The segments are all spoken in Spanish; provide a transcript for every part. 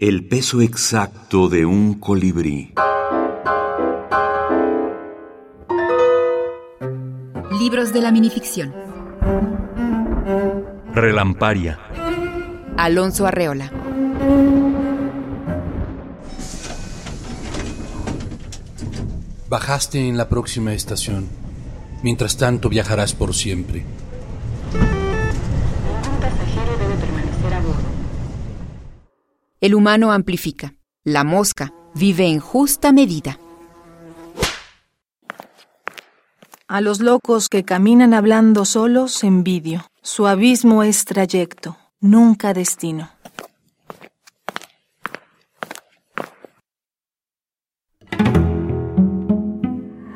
El peso exacto de un colibrí. Libros de la minificción. Relamparia. Alonso Arreola. Bajaste en la próxima estación. Mientras tanto viajarás por siempre. El humano amplifica. La mosca vive en justa medida. A los locos que caminan hablando solos envidio. Su abismo es trayecto, nunca destino.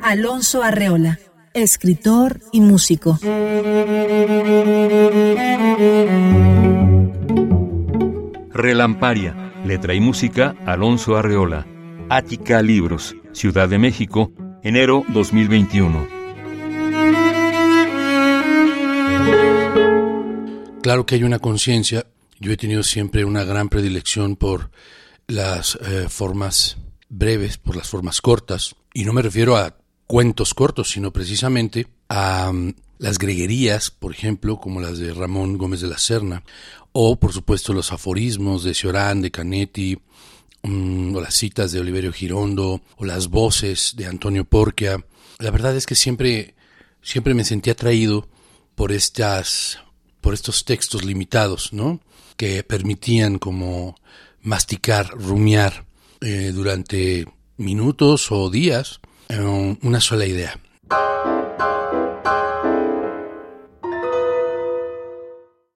Alonso Arreola, escritor y músico. Relamparia. Letra y música Alonso Arreola. Ática Libros. Ciudad de México. Enero 2021. Claro que hay una conciencia. Yo he tenido siempre una gran predilección por las eh, formas breves, por las formas cortas. Y no me refiero a cuentos cortos, sino precisamente a mm, las greguerías, por ejemplo, como las de Ramón Gómez de la Serna, o por supuesto los aforismos de Ciorán, de Canetti, mm, o las citas de Oliverio Girondo, o las voces de Antonio Porquia. La verdad es que siempre, siempre me sentí atraído por estas, por estos textos limitados, ¿no? Que permitían como masticar, rumiar eh, durante minutos o días eh, una sola idea.